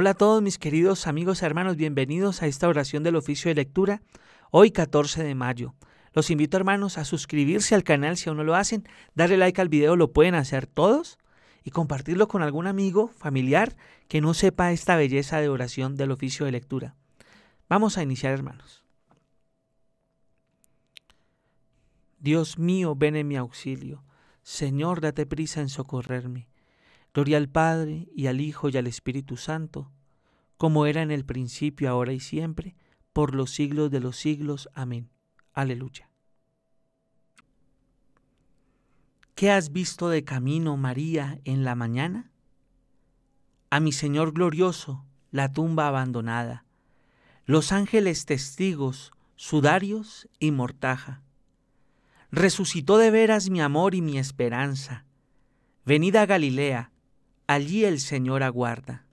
Hola a todos mis queridos amigos y hermanos, bienvenidos a esta oración del oficio de lectura, hoy 14 de mayo. Los invito hermanos a suscribirse al canal si aún no lo hacen, darle like al video, lo pueden hacer todos y compartirlo con algún amigo, familiar que no sepa esta belleza de oración del oficio de lectura. Vamos a iniciar hermanos. Dios mío, ven en mi auxilio. Señor, date prisa en socorrerme. Gloria al Padre, y al Hijo, y al Espíritu Santo, como era en el principio, ahora y siempre, por los siglos de los siglos. Amén. Aleluya. ¿Qué has visto de camino, María, en la mañana? A mi Señor glorioso, la tumba abandonada, los ángeles testigos, sudarios y mortaja Resucitó de veras mi amor y mi esperanza. Venid a Galilea, allí el Señor aguarda.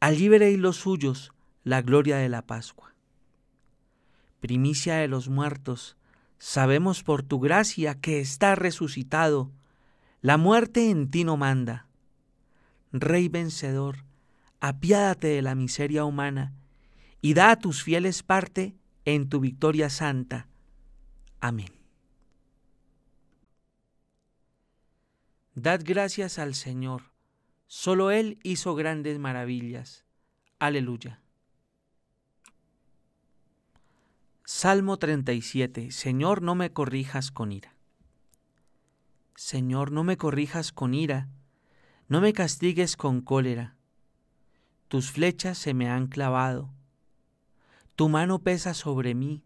Allí veréis los suyos la gloria de la Pascua. Primicia de los muertos, sabemos por tu gracia que está resucitado. La muerte en ti no manda. Rey vencedor, apiádate de la miseria humana y da a tus fieles parte en tu victoria santa. Amén. Dad gracias al Señor, solo Él hizo grandes maravillas. Aleluya. Salmo 37. Señor, no me corrijas con ira. Señor, no me corrijas con ira, no me castigues con cólera. Tus flechas se me han clavado, tu mano pesa sobre mí.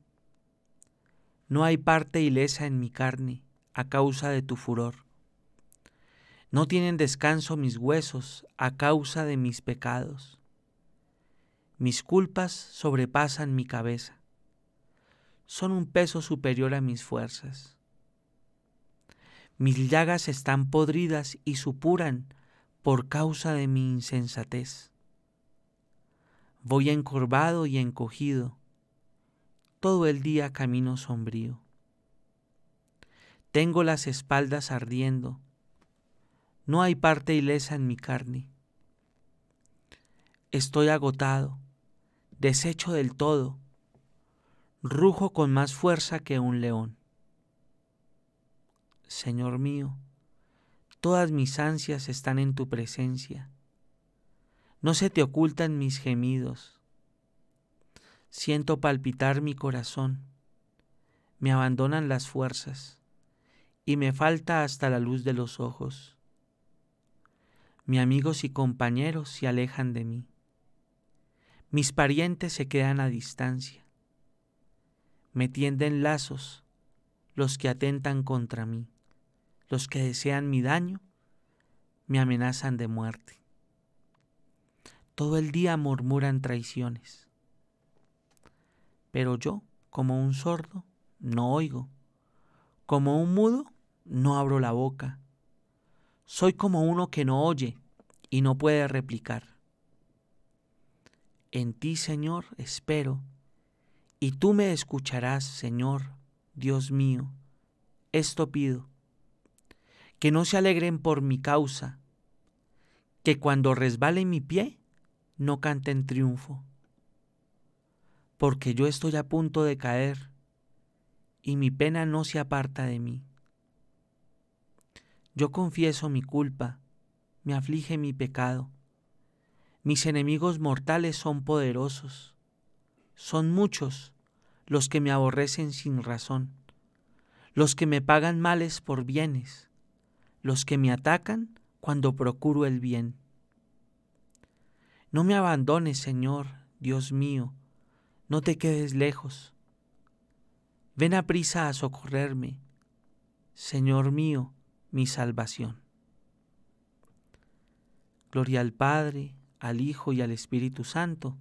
No hay parte ilesa en mi carne a causa de tu furor. No tienen descanso mis huesos a causa de mis pecados. Mis culpas sobrepasan mi cabeza. Son un peso superior a mis fuerzas. Mis llagas están podridas y supuran por causa de mi insensatez. Voy encorvado y encogido. Todo el día camino sombrío. Tengo las espaldas ardiendo no hay parte ilesa en mi carne. Estoy agotado, deshecho del todo, rujo con más fuerza que un león. Señor mío, todas mis ansias están en tu presencia. No se te ocultan mis gemidos. Siento palpitar mi corazón. Me abandonan las fuerzas y me falta hasta la luz de los ojos. Mis amigos y compañeros se alejan de mí. Mis parientes se quedan a distancia. Me tienden lazos los que atentan contra mí, los que desean mi daño, me amenazan de muerte. Todo el día murmuran traiciones. Pero yo, como un sordo, no oigo. Como un mudo, no abro la boca soy como uno que no oye y no puede replicar. En ti, Señor, espero, y tú me escucharás, Señor, Dios mío. Esto pido, que no se alegren por mi causa, que cuando resbale mi pie, no canten triunfo, porque yo estoy a punto de caer, y mi pena no se aparta de mí. Yo confieso mi culpa, me aflige mi pecado. Mis enemigos mortales son poderosos, son muchos los que me aborrecen sin razón, los que me pagan males por bienes, los que me atacan cuando procuro el bien. No me abandones, Señor, Dios mío, no te quedes lejos. Ven a prisa a socorrerme, Señor mío, mi salvación. Gloria al Padre, al Hijo y al Espíritu Santo,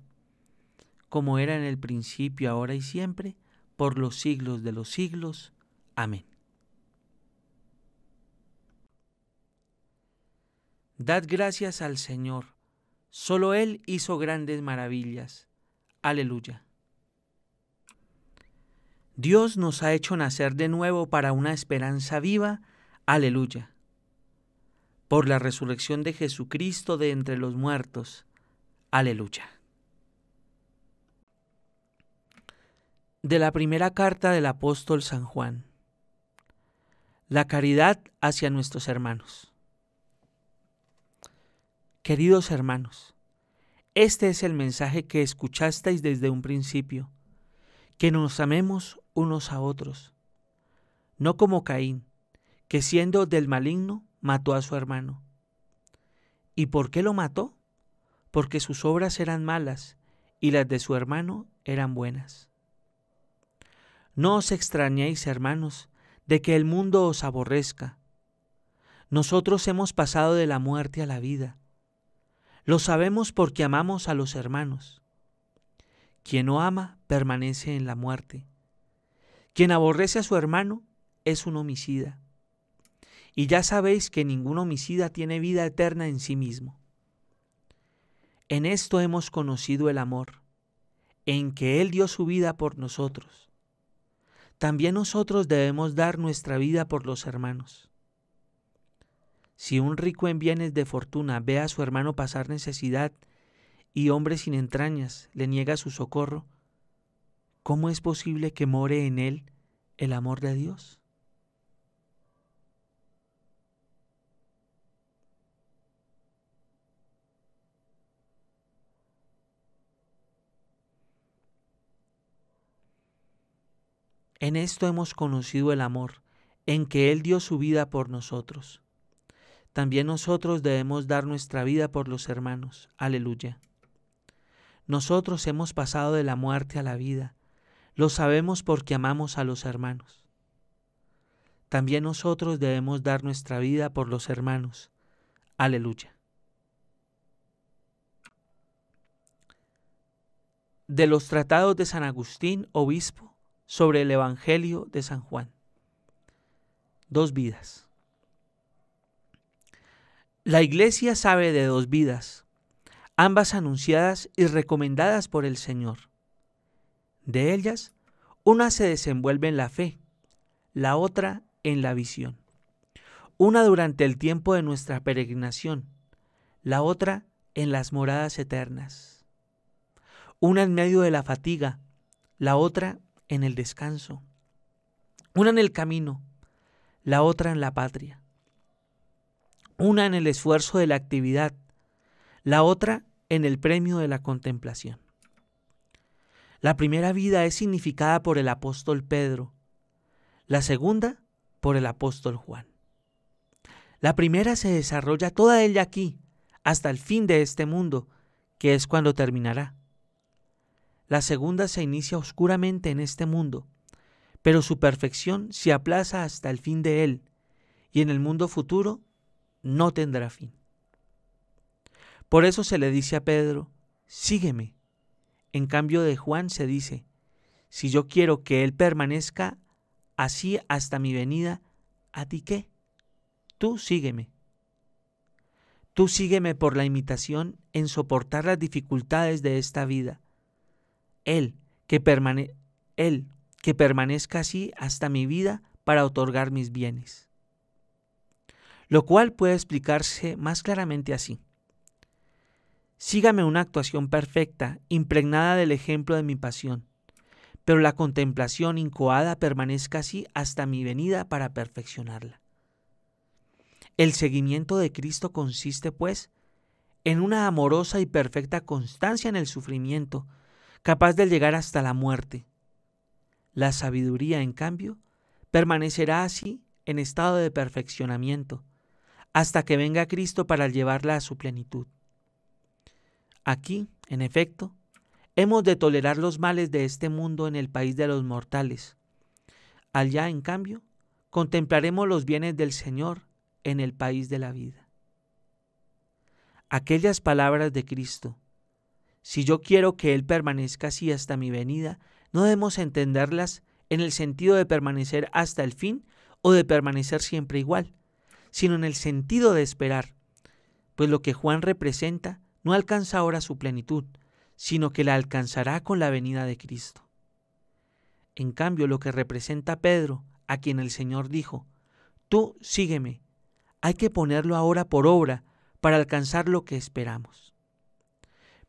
como era en el principio, ahora y siempre, por los siglos de los siglos. Amén. Dad gracias al Señor, solo Él hizo grandes maravillas. Aleluya. Dios nos ha hecho nacer de nuevo para una esperanza viva, Aleluya. Por la resurrección de Jesucristo de entre los muertos. Aleluya. De la primera carta del apóstol San Juan. La caridad hacia nuestros hermanos. Queridos hermanos, este es el mensaje que escuchasteis desde un principio, que nos amemos unos a otros, no como Caín, que siendo del maligno mató a su hermano. ¿Y por qué lo mató? Porque sus obras eran malas y las de su hermano eran buenas. No os extrañéis, hermanos, de que el mundo os aborrezca. Nosotros hemos pasado de la muerte a la vida lo sabemos porque amamos a los hermanos. Quien no ama permanece en la muerte. Quien aborrece a su hermano es un homicida. Y ya sabéis que ningún homicida tiene vida eterna en sí mismo. En esto hemos conocido el amor, en que Él dio su vida por nosotros. También nosotros debemos dar nuestra vida por los hermanos. Si un rico en bienes de fortuna ve a su hermano pasar necesidad y hombre sin entrañas le niega su socorro, ¿cómo es posible que more en él el amor de Dios? En esto hemos conocido el amor, en que Él dio su vida por nosotros también nosotros debemos dar nuestra vida por los hermanos. Aleluya. Nosotros hemos pasado de la muerte a la vida. Lo sabemos porque amamos a los hermanos. También nosotros debemos dar nuestra vida por los hermanos. Aleluya. De los tratados de San Agustín, obispo, sobre el Evangelio de San Juan. Dos vidas. La Iglesia sabe de dos vidas, ambas anunciadas y recomendadas por el Señor. De ellas, una se desenvuelve en la fe, la otra en la visión. Una durante el tiempo de nuestra peregrinación, la otra en las moradas eternas. Una en medio de la fatiga, la otra en el descanso. Una en el camino, la otra en la patria una en el esfuerzo de la actividad, la otra en el premio de la contemplación. La primera vida es significada por el apóstol Pedro, la segunda por el apóstol Juan. La primera se desarrolla toda ella aquí, hasta el fin de este mundo, que es cuando terminará. La segunda se inicia oscuramente en este mundo, pero su perfección se aplaza hasta el fin de él, y en el mundo futuro no tendrá fin. Por eso se le dice a Pedro, sígueme. En cambio de Juan se dice, si yo quiero que Él permanezca así hasta mi venida, ¿a ti qué? Tú sígueme. Tú sígueme por la imitación en soportar las dificultades de esta vida. Él que, permane que permanezca así hasta mi vida para otorgar mis bienes lo cual puede explicarse más claramente así. Sígame una actuación perfecta, impregnada del ejemplo de mi pasión, pero la contemplación incoada permanezca así hasta mi venida para perfeccionarla. El seguimiento de Cristo consiste, pues, en una amorosa y perfecta constancia en el sufrimiento, capaz de llegar hasta la muerte. La sabiduría, en cambio, permanecerá así en estado de perfeccionamiento, hasta que venga Cristo para llevarla a su plenitud. Aquí, en efecto, hemos de tolerar los males de este mundo en el país de los mortales. Allá, en cambio, contemplaremos los bienes del Señor en el país de la vida. Aquellas palabras de Cristo, si yo quiero que Él permanezca así hasta mi venida, no debemos entenderlas en el sentido de permanecer hasta el fin o de permanecer siempre igual, sino en el sentido de esperar, pues lo que Juan representa no alcanza ahora su plenitud, sino que la alcanzará con la venida de Cristo. En cambio, lo que representa Pedro, a quien el Señor dijo, Tú sígueme, hay que ponerlo ahora por obra para alcanzar lo que esperamos.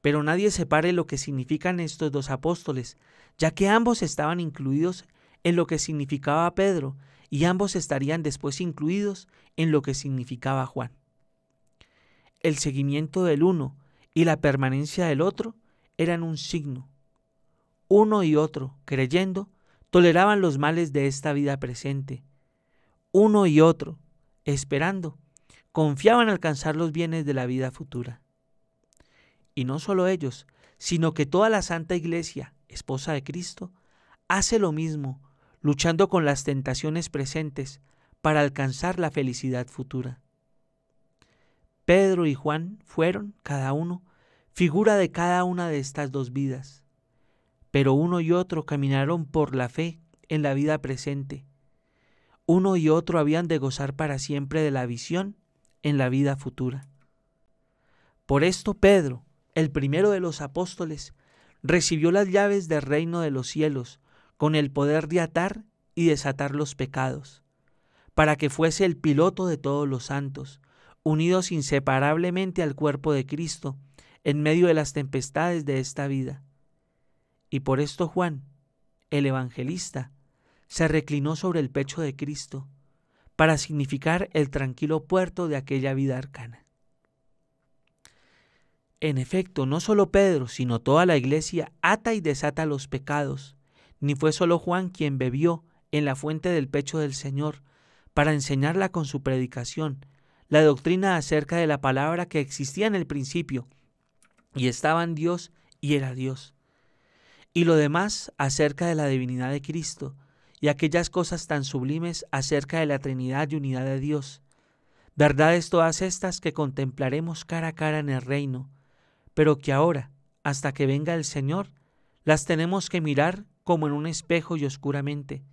Pero nadie separe lo que significan estos dos apóstoles, ya que ambos estaban incluidos en lo que significaba Pedro y ambos estarían después incluidos en lo que significaba Juan. El seguimiento del uno y la permanencia del otro eran un signo. Uno y otro, creyendo, toleraban los males de esta vida presente. Uno y otro, esperando, confiaban alcanzar los bienes de la vida futura. Y no solo ellos, sino que toda la Santa Iglesia, esposa de Cristo, hace lo mismo, luchando con las tentaciones presentes para alcanzar la felicidad futura. Pedro y Juan fueron, cada uno, figura de cada una de estas dos vidas, pero uno y otro caminaron por la fe en la vida presente. Uno y otro habían de gozar para siempre de la visión en la vida futura. Por esto Pedro, el primero de los apóstoles, recibió las llaves del reino de los cielos con el poder de atar y desatar los pecados, para que fuese el piloto de todos los santos, unidos inseparablemente al cuerpo de Cristo, en medio de las tempestades de esta vida. Y por esto Juan, el evangelista, se reclinó sobre el pecho de Cristo, para significar el tranquilo puerto de aquella vida arcana. En efecto, no solo Pedro, sino toda la iglesia ata y desata los pecados, ni fue solo Juan quien bebió en la fuente del pecho del Señor para enseñarla con su predicación, la doctrina acerca de la palabra que existía en el principio, y estaba en Dios y era Dios. Y lo demás acerca de la divinidad de Cristo, y aquellas cosas tan sublimes acerca de la Trinidad y unidad de Dios. Verdades todas estas que contemplaremos cara a cara en el reino, pero que ahora, hasta que venga el Señor, las tenemos que mirar como en un espejo y oscuramente,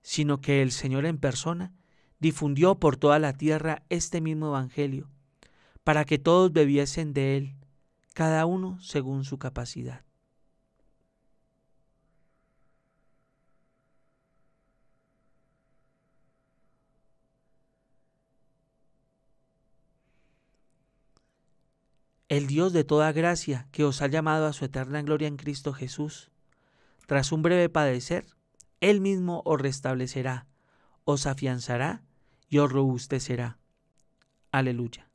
sino que el Señor en persona difundió por toda la tierra este mismo Evangelio, para que todos bebiesen de él, cada uno según su capacidad. El Dios de toda gracia, que os ha llamado a su eterna gloria en Cristo Jesús, tras un breve padecer, Él mismo os restablecerá, os afianzará y os robustecerá. Aleluya.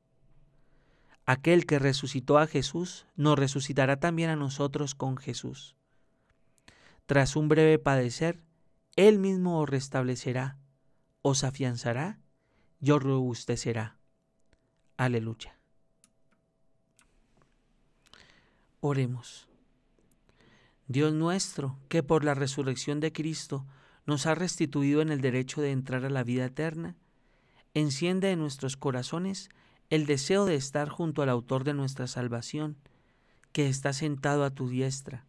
Aquel que resucitó a Jesús, nos resucitará también a nosotros con Jesús. Tras un breve padecer, Él mismo os restablecerá, os afianzará y os robustecerá. Aleluya. Oremos. Dios nuestro, que por la resurrección de Cristo nos ha restituido en el derecho de entrar a la vida eterna, enciende en nuestros corazones el deseo de estar junto al autor de nuestra salvación, que está sentado a tu diestra,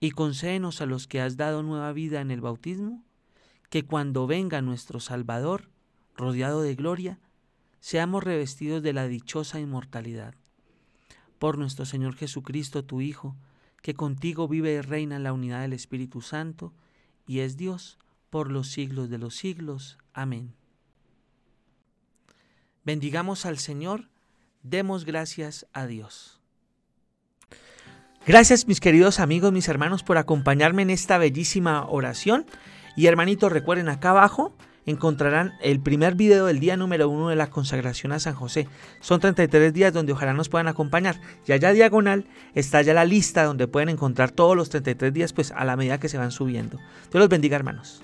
y concédenos a los que has dado nueva vida en el bautismo, que cuando venga nuestro Salvador, rodeado de gloria, seamos revestidos de la dichosa inmortalidad por nuestro Señor Jesucristo, tu Hijo, que contigo vive y reina en la unidad del Espíritu Santo, y es Dios por los siglos de los siglos. Amén. Bendigamos al Señor, demos gracias a Dios. Gracias mis queridos amigos, mis hermanos, por acompañarme en esta bellísima oración. Y hermanitos, recuerden acá abajo encontrarán el primer video del día número uno de la consagración a San José. Son 33 días donde ojalá nos puedan acompañar. Y allá diagonal está ya la lista donde pueden encontrar todos los 33 días pues a la medida que se van subiendo. Dios los bendiga hermanos.